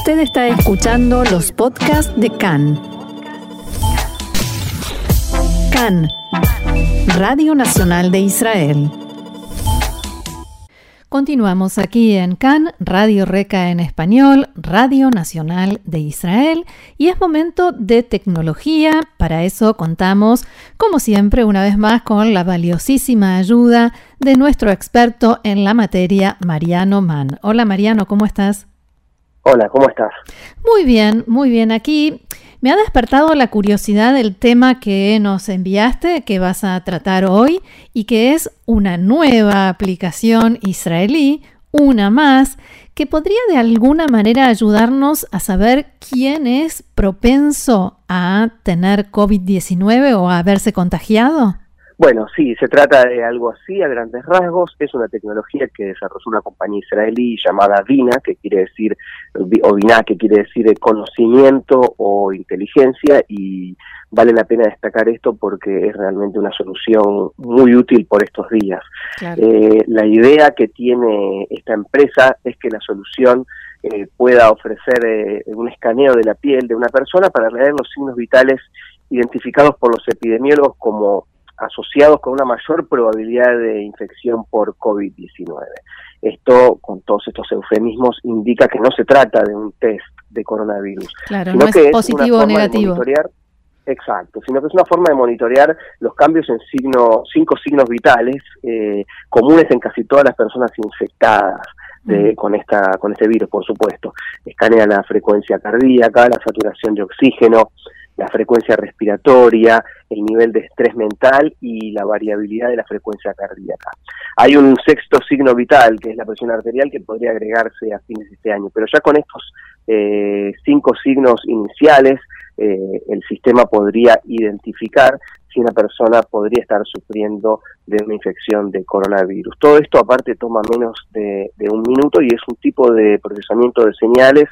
Usted está escuchando los podcasts de CAN. CAN, Radio Nacional de Israel. Continuamos aquí en CAN, Radio Reca en español, Radio Nacional de Israel, y es momento de tecnología. Para eso contamos, como siempre, una vez más con la valiosísima ayuda de nuestro experto en la materia, Mariano Mann. Hola Mariano, ¿cómo estás? Hola, ¿cómo estás? Muy bien, muy bien. Aquí me ha despertado la curiosidad del tema que nos enviaste, que vas a tratar hoy, y que es una nueva aplicación israelí, una más, que podría de alguna manera ayudarnos a saber quién es propenso a tener COVID-19 o a haberse contagiado. Bueno, sí, se trata de algo así a grandes rasgos. Es una tecnología que desarrolló una compañía israelí llamada Vina, que quiere decir, o Vina, que quiere decir conocimiento o inteligencia, y vale la pena destacar esto porque es realmente una solución muy útil por estos días. Eh, la idea que tiene esta empresa es que la solución eh, pueda ofrecer eh, un escaneo de la piel de una persona para leer los signos vitales identificados por los epidemiólogos como asociados con una mayor probabilidad de infección por COVID-19. Esto, con todos estos eufemismos, indica que no se trata de un test de coronavirus. Claro, no es positivo o negativo. Exacto, sino que es una forma de monitorear los cambios en signo, cinco signos vitales eh, comunes en casi todas las personas infectadas. De, con esta con este virus, por supuesto. Escanea la frecuencia cardíaca, la saturación de oxígeno, la frecuencia respiratoria, el nivel de estrés mental y la variabilidad de la frecuencia cardíaca. Hay un sexto signo vital, que es la presión arterial, que podría agregarse a fines de este año, pero ya con estos eh, cinco signos iniciales, eh, el sistema podría identificar si una persona podría estar sufriendo de una infección de coronavirus. Todo esto aparte toma menos de un minuto y es un tipo de procesamiento de señales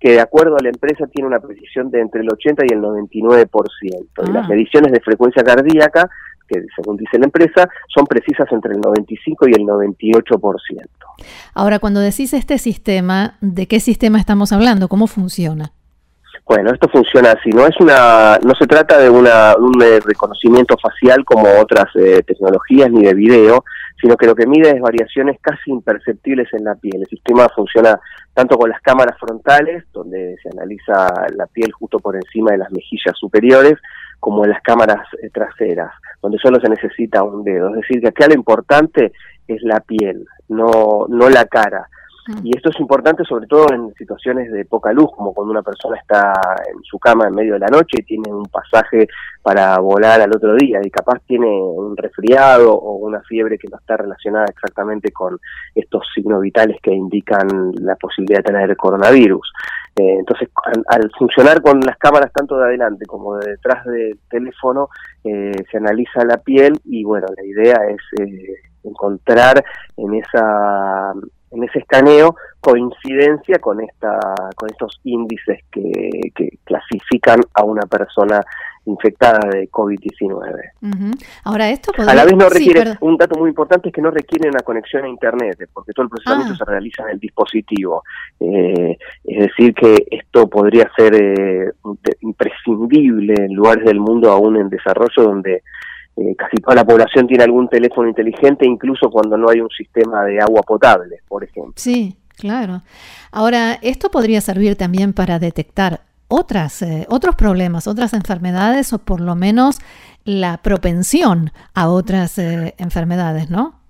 que de acuerdo a la empresa tiene una precisión de entre el 80 y el 99%. Y las ah. mediciones de frecuencia cardíaca, que según dice la empresa, son precisas entre el 95 y el 98%. Ahora, cuando decís este sistema, ¿de qué sistema estamos hablando? ¿Cómo funciona? Bueno, esto funciona así, no es una, no se trata de una, un eh, reconocimiento facial como otras eh, tecnologías ni de video, sino que lo que mide es variaciones casi imperceptibles en la piel. El sistema funciona tanto con las cámaras frontales, donde se analiza la piel justo por encima de las mejillas superiores, como en las cámaras eh, traseras, donde solo se necesita un dedo. Es decir, que acá lo importante es la piel, no, no la cara. Y esto es importante sobre todo en situaciones de poca luz, como cuando una persona está en su cama en medio de la noche y tiene un pasaje para volar al otro día y capaz tiene un resfriado o una fiebre que no está relacionada exactamente con estos signos vitales que indican la posibilidad de tener coronavirus. Eh, entonces, al, funcionar con las cámaras tanto de adelante como de detrás del teléfono, eh, se analiza la piel y bueno, la idea es eh, encontrar en esa en ese escaneo coincidencia con esta con estos índices que, clasifican a una persona infectada de COVID-19. Ahora esto a la vez no requiere un dato muy importante es que no requiere una conexión a internet porque todo el procesamiento ah. se realiza en el dispositivo eh, es decir que esto podría ser eh, imprescindible en lugares del mundo aún en desarrollo donde eh, casi toda la población tiene algún teléfono inteligente, incluso cuando no hay un sistema de agua potable, por ejemplo. Sí, claro. Ahora, esto podría servir también para detectar otras, eh, otros problemas, otras enfermedades o por lo menos la propensión a otras eh, enfermedades, ¿no?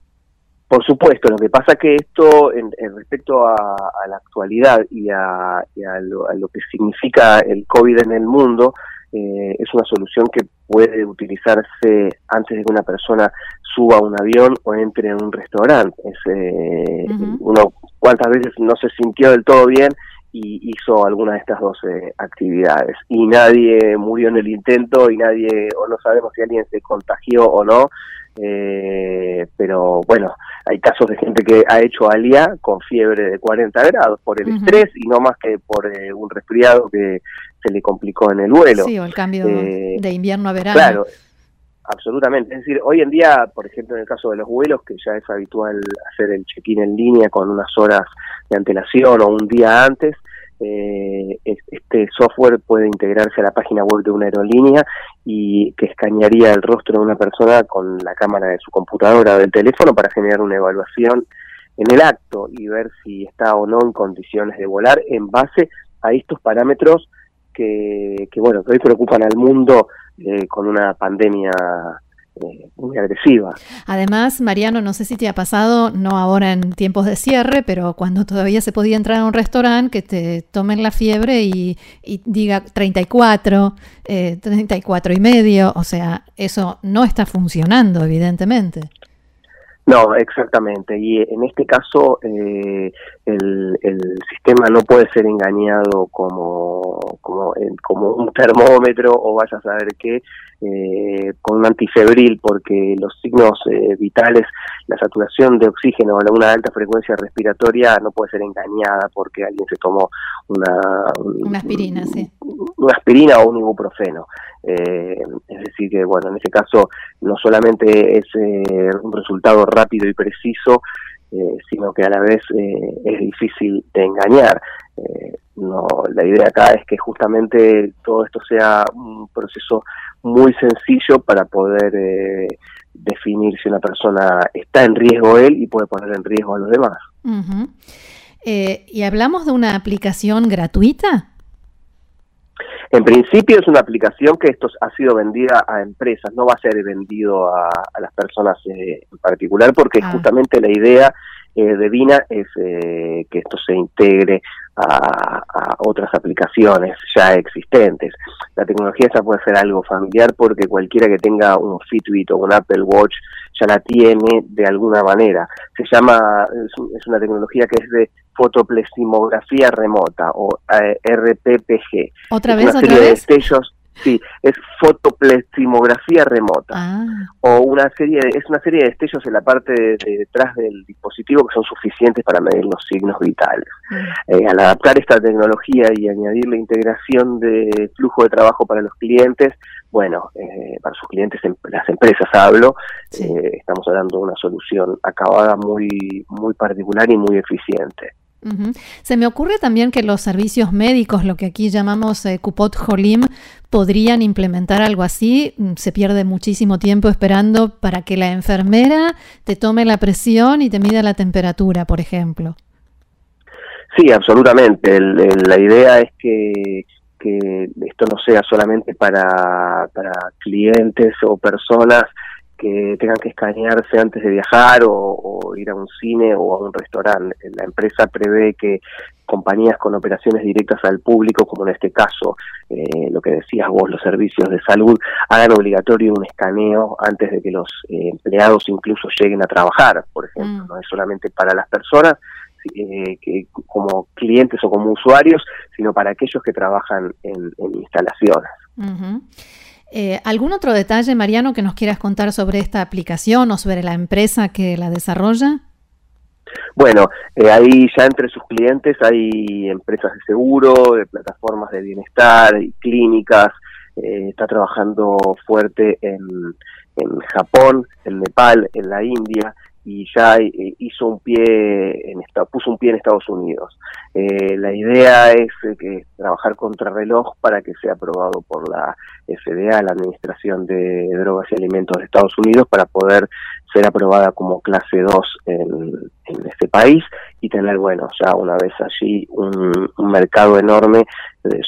Por supuesto, lo que pasa que esto, en, respecto a, la actualidad y, a, lo, a, lo, que significa el COVID en el mundo, eh, es una solución que puede utilizarse antes de que una persona suba a un avión o entre en un restaurante. Es, eh, Uno cuántas veces no se sintió del todo bien y hizo alguna de estas dos eh, actividades. Y nadie murió en el intento y nadie, o no sabemos si alguien se contagió o no, eh, pero bueno, hay casos de gente que ha hecho alia con fiebre de 40 grados por el estrés y no más que por eh, un resfriado que se le complicó en el vuelo. Sí, o el cambio eh, de invierno a verano. Claro, absolutamente. Es decir, hoy en día, por ejemplo, en el caso de los vuelos, que ya es habitual hacer el check-in en línea con unas horas de antelación o un día antes, eh, este software puede integrarse a la página web de una aerolínea y que escanearía el rostro de una persona con la cámara de su computadora o del teléfono para generar una evaluación en el acto y ver si está o no en condiciones de volar en base a estos parámetros que, bueno, que hoy preocupan al mundo eh, con una pandemia eh, muy agresiva. Además, Mariano, no sé si te ha pasado, no ahora en tiempos de cierre, pero cuando todavía se podía entrar a un restaurante, que te tomen la fiebre y, diga 34, eh, 34 y medio, o sea, eso no está funcionando, evidentemente. No, exactamente. Y en este caso eh, el, el, sistema no puede ser engañado como, como, como un termómetro o vaya a saber qué, eh, con un antifebril porque los signos eh, vitales, la saturación de oxígeno o una alta frecuencia respiratoria no puede ser engañada porque alguien se tomó una, una aspirina, sí. Una aspirina o un ibuprofeno. Eh, es decir, que bueno, en ese caso no solamente es eh, un resultado rápido y preciso, eh, sino que a la vez es difícil de engañar. no, la idea acá es que justamente todo esto sea un proceso muy sencillo para poder definir si una persona está en riesgo él y puede poner en riesgo a los demás. ¿Y hablamos de una aplicación gratuita? En principio es una aplicación que esto ha sido vendida a empresas, no va a ser vendido a, las personas eh, en particular, porque ah. justamente la idea eh, de Vina es eh, que esto se integre a, otras aplicaciones ya existentes. La tecnología esa puede ser algo familiar porque cualquiera que tenga un Fitbit o un Apple Watch ya la tiene de alguna manera. Se llama, es, una tecnología que es de fotoplesimografía remota o RPPG. ¿Otra vez? ¿Otra vez? Sí, es fotoplastimografía remota. Ah. O una serie, es una serie de destellos en la parte de, detrás del dispositivo que son suficientes para medir los signos vitales. Mm. Eh, al adaptar esta tecnología y añadir la integración de flujo de trabajo para los clientes, bueno, eh, para sus clientes, em, las empresas hablo, eh, estamos hablando de una solución acabada muy, muy particular y muy eficiente. Se me ocurre también que los servicios médicos, lo que aquí llamamos eh, Cupot Jolim, podrían implementar algo así. Mm, se pierde muchísimo tiempo esperando para que la enfermera te tome la presión y te mida la temperatura, por ejemplo. Sí, absolutamente. la idea es que, que esto no sea solamente para, para clientes o personas que tengan que escanearse antes de viajar o, ir a un cine o a un restaurante. La empresa prevé que compañías con operaciones directas al público, como en este caso, eh, lo que decías vos, los servicios de salud, hagan obligatorio un escaneo antes de que los eh, empleados incluso lleguen a trabajar, por ejemplo. Mm. No es solamente para las personas, eh, que como clientes o como usuarios, sino para aquellos que trabajan en, instalaciones. Eh, ¿Algún otro detalle, Mariano, que nos quieras contar sobre esta aplicación o sobre la empresa que la desarrolla? Bueno, eh, ahí ya entre sus clientes hay empresas de seguro, de plataformas de bienestar, y clínicas, eh, está trabajando fuerte en, en Japón, en Nepal, en la India, y ya eh, hizo un pie en puso un pie en Estados Unidos. Eh, la idea es eh, que trabajar contra reloj para que sea aprobado por la FDA, la Administración de Drogas y Alimentos de Estados Unidos, para poder ser aprobada como clase 2 en, en este país y tener, bueno, ya una vez allí un, mercado enorme,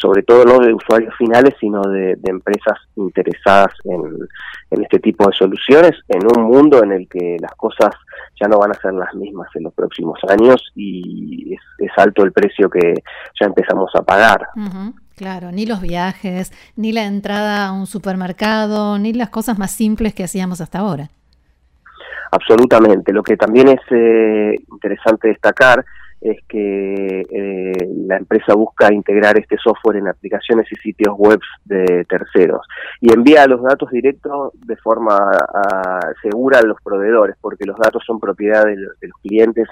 sobre todo no de usuarios finales, sino de, empresas interesadas en, en, este tipo de soluciones, en un mundo en el que las cosas ya no van a ser las mismas en los próximos años y es, alto el precio que ya empezamos a pagar. Claro, ni los viajes, ni la entrada a un supermercado, ni las cosas más simples que hacíamos hasta ahora. Absolutamente. Lo que también es eh, interesante destacar es que eh, la empresa busca integrar este software en aplicaciones y sitios web de terceros y envía los datos directos de forma segura a los proveedores, porque los datos son propiedad de los clientes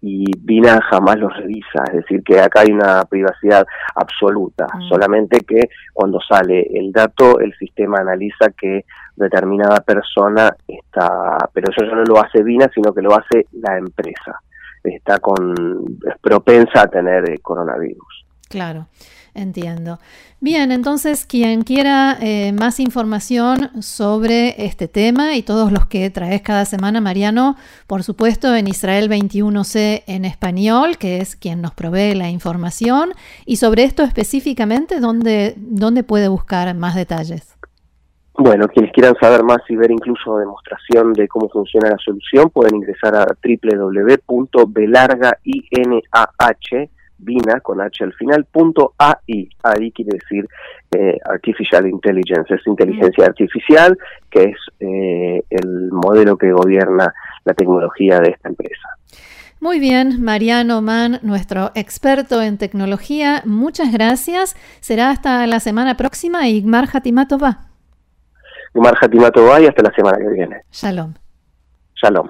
y Vina jamás los revisa, es decir, que acá hay una privacidad absoluta, mm. solamente que cuando sale el dato el sistema analiza que determinada persona está, pero eso ya no lo hace Vina, sino que lo hace la empresa, está con es propensa a tener coronavirus. Claro. Entiendo. Bien, entonces quien quiera eh, más información sobre este tema y todos los que traes cada semana, Mariano, por supuesto en Israel 21C en español, que es quien nos provee la información, y sobre esto específicamente, ¿dónde, dónde puede buscar más detalles? Bueno, quienes quieran saber más y ver incluso demostración de cómo funciona la solución, pueden ingresar a www.belargainah Vina con H al final, punto AI. AI quiere decir eh, Artificial Intelligence, es inteligencia mm. artificial, que es eh, el modelo que gobierna la tecnología de esta empresa. Muy bien, Mariano Mann, nuestro experto en tecnología, muchas gracias. Será hasta la semana próxima y Gmar Hatimatova. Gmar Hatimatova y hasta la semana que viene. Shalom. Shalom.